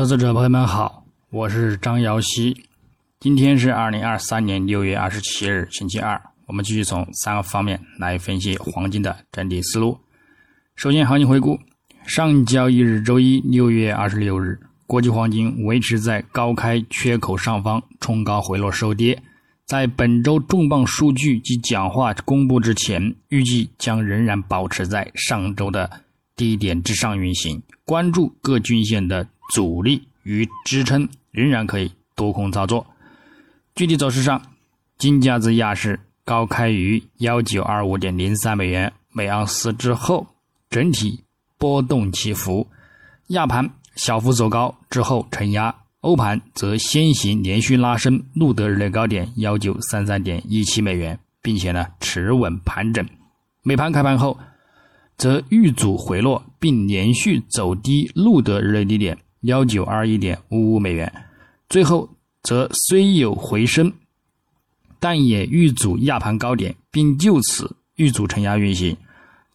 投资者朋友们好，我是张瑶希。今天是二零二三年六月二十七日，星期二。我们继续从三个方面来分析黄金的整体思路。首先，行情回顾：上交易日周一六月二十六日，国际黄金维持在高开缺口上方，冲高回落收跌。在本周重磅数据及讲话公布之前，预计将仍然保持在上周的低点之上运行。关注各均线的阻力与支撑，仍然可以多空操作。具体走势上，金价自亚市高开于幺九二五点零三美元每盎司之后，整体波动起伏。亚盘小幅走高之后承压，欧盘则先行连续拉升，录得日内高点幺九三三点一七美元，并且呢持稳盘整。美盘开盘后，则遇阻回落，并连续走低，录得日内低点幺九二一点五五美元，最后。则虽有回升，但也遇阻亚盘高点，并就此遇阻承压运行，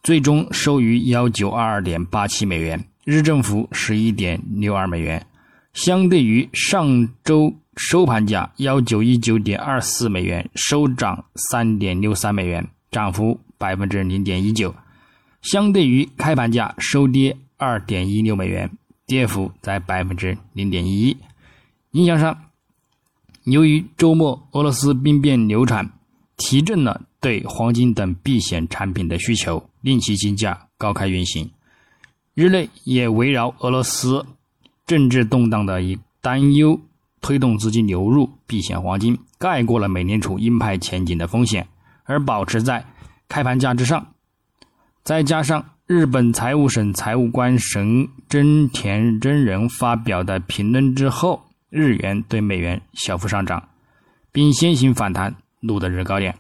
最终收于幺九二二点八七美元，日振幅十一点六二美元，相对于上周收盘价幺九一九点二四美元，收涨三点六三美元，涨幅百分之零点一九，相对于开盘价收跌二点一六美元，跌幅在百分之零点一，影响上。由于周末俄罗斯兵变流产，提振了对黄金等避险产品的需求，令其金价高开运行。日内也围绕俄罗斯政治动荡的一担忧，推动资金流入避险黄金，盖过了美联储鹰派前景的风险，而保持在开盘价之上。再加上日本财务省财务官神真田真人发表的评论之后。日元对美元小幅上涨，并先行反弹，录得日高点。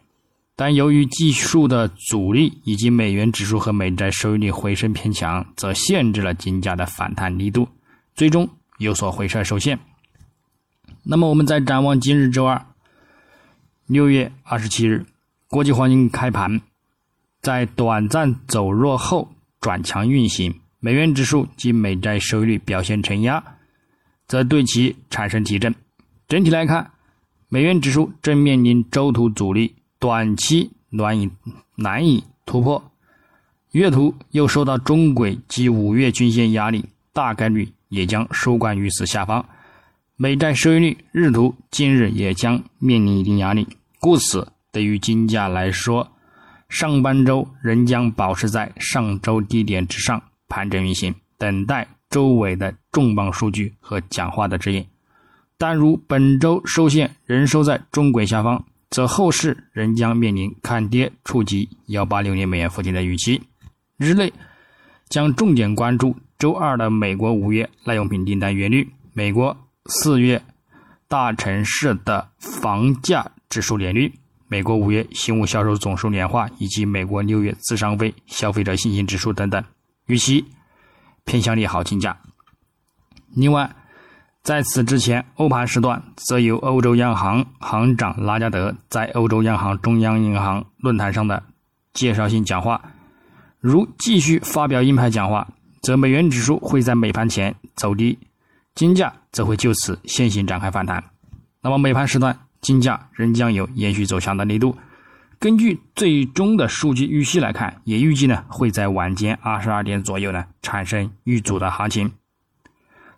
但由于技术的阻力以及美元指数和美债收益率回升偏强，则限制了金价的反弹力度，最终有所回撤受限。那么，我们再展望今日周二，六月二十七日，国际黄金开盘在短暂走弱后转强运行，美元指数及美债收益率表现承压。则对其产生提振。整体来看，美元指数正面临周图阻力，短期难以难以突破；月图又受到中轨及五月均线压力，大概率也将收官于此下方。美债收益率日图近日也将面临一定压力，故此对于金价来说，上半周仍将保持在上周低点之上盘整运行，等待。周尾的重磅数据和讲话的指引，但如本周收线仍收在中轨下方，则后市仍将面临看跌触及幺八六零美元附近的预期。日内将重点关注周二的美国五月耐用品订单月率、美国四月大城市的房价指数年率、美国五月新屋销售总数年化以及美国六月自商费消费者信心指数等等预期。偏向利好金价。另外，在此之前，欧盘时段则由欧洲央行行长拉加德在欧洲央行中央银行论坛上的介绍性讲话，如继续发表鹰派讲话，则美元指数会在美盘前走低，金价则会就此先行展开反弹。那么，美盘时段金价仍将有延续走强的力度。根据最终的数据预期来看，也预计呢会在晚间二十二点左右呢产生遇阻的行情，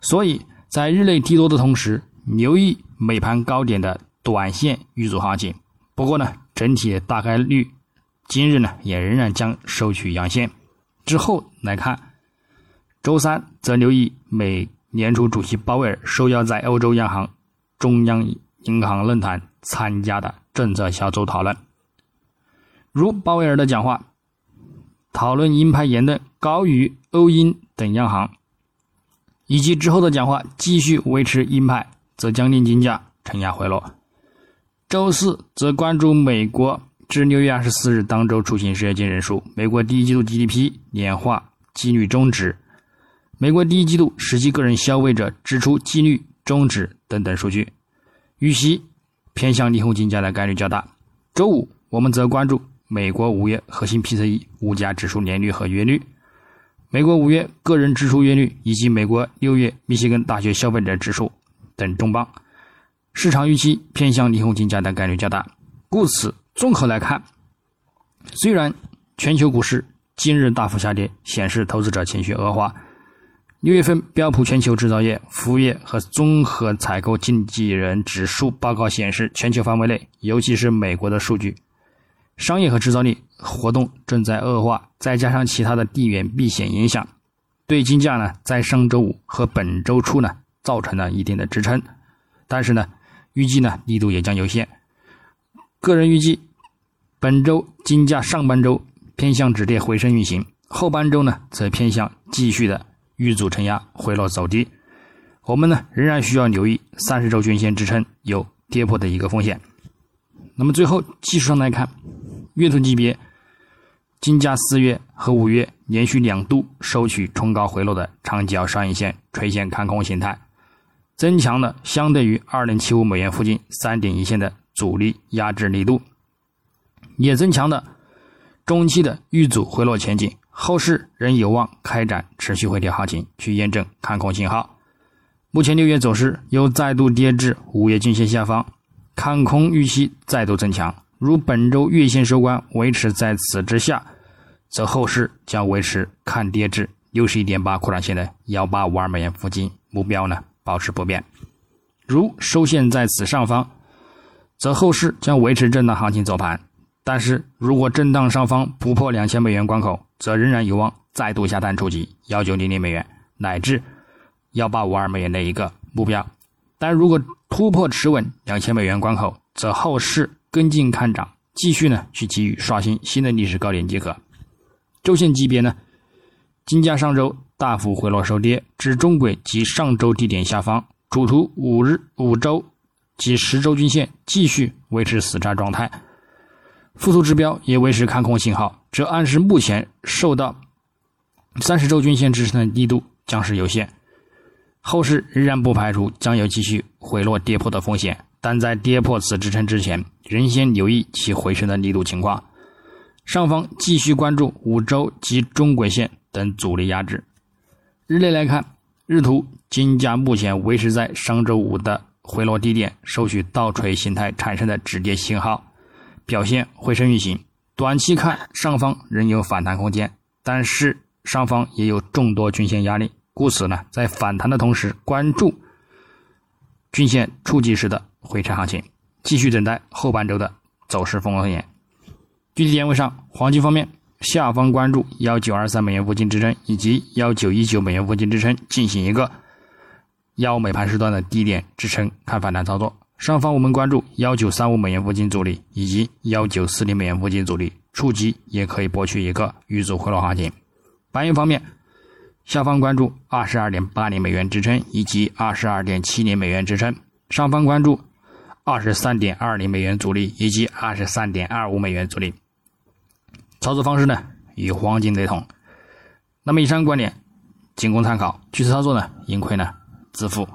所以在日内低多的同时，留意美盘高点的短线遇阻行情。不过呢，整体大概率今日呢也仍然将收取阳线。之后来看，周三则留意美联储主席鲍威尔受邀在欧洲央行中央银行论坛参加的政策小组讨论。如鲍威尔的讲话，讨论鹰派言论高于欧英等央行，以及之后的讲话继续维持鹰派，则将令金价承压回落。周四则关注美国至六月二十四日当周出行失业金人数、美国第一季度 GDP 年化季率终止、美国第一季度实际个人消费者支出季率终止等等数据，预期偏向利空金价的概率较大。周五我们则关注。美国五月核心 PCE 物价指数年率和月率，美国五月个人支出月率以及美国六月密歇根大学消费者指数等重磅，市场预期偏向利空金价的概率较大。故此，综合来看，虽然全球股市今日大幅下跌，显示投资者情绪恶化。六月份标普全球制造业、服务业和综合采购经纪人指数报告显示，全球范围内，尤其是美国的数据，商业和制造业活动正在恶化。再加上其他的地缘避险影响，对金价呢，在上周五和本周初呢，造成了一定的支撑。但是呢，预计呢，力度也将有限。个人预计，本周金价上半周偏向止跌回升运行，后半周呢，则偏向继续的。遇阻承压回落走低，我们呢仍然需要留意三十周均线支撑有跌破的一个风险。那么最后技术上来看，月图级别，金价四月和五月连续两度收取冲高回落的长角上影线垂线看空形态，增强了相对于二零七五美元附近三点一线的阻力压制力度，也增强了中期的遇阻回落前景。后市仍有望开展持续回调行情，去验证看空信号。目前六月走势又再度跌至五月均线下方，看空预期再度增强。如本周月线收官维持在此之下，则后市将维持看跌至六十一点八扩展线的幺八五二美元附近，目标呢保持不变。如收线在此上方，则后市将维持震荡行情走盘。但是如果震荡上方不破两千美元关口，则仍然有望再度下探触及幺九零零美元乃至幺八五二美元的一个目标。但如果突破持稳两千美元关口，则后市跟进看涨，继续呢去给予刷新新的历史高点即可。周线级别呢，金价上周大幅回落收跌至中轨及上周低点下方，主图五日、五周及十周均线继续维持死叉状态。复苏指标也维持看空信号，这暗示目前受到三十周均线支撑的力度将是有限，后市仍然不排除将有继续回落跌破的风险，但在跌破此支撑之前，仍先留意其回升的力度情况。上方继续关注五周及中轨线等阻力压制。日内来看，日图金价目前维持在上周五的回落低点，收取倒锤形态产生的止跌信号。表现回升运行，短期看上方仍有反弹空间，但是上方也有众多均线压力，故此呢，在反弹的同时，关注均线触及时的回撤行情，继续等待后半周的走势风险。具体点位上，黄金方面，下方关注幺九二三美元附近支撑以及幺九一九美元附近支撑，进行一个幺美盘时段的低点支撑，看反弹操作。上方我们关注幺九三五美元附近阻力，以及幺九四零美元附近阻力，触及也可以博取一个遇阻回落行情。白银方面，下方关注二十二点八零美元支撑，以及二十二点七零美元支撑；上方关注二十三点二零美元阻力，以及二十三点二五美元阻力。操作方式呢，与黄金雷同。那么以上观点仅供参考，具体操作呢，盈亏呢自负。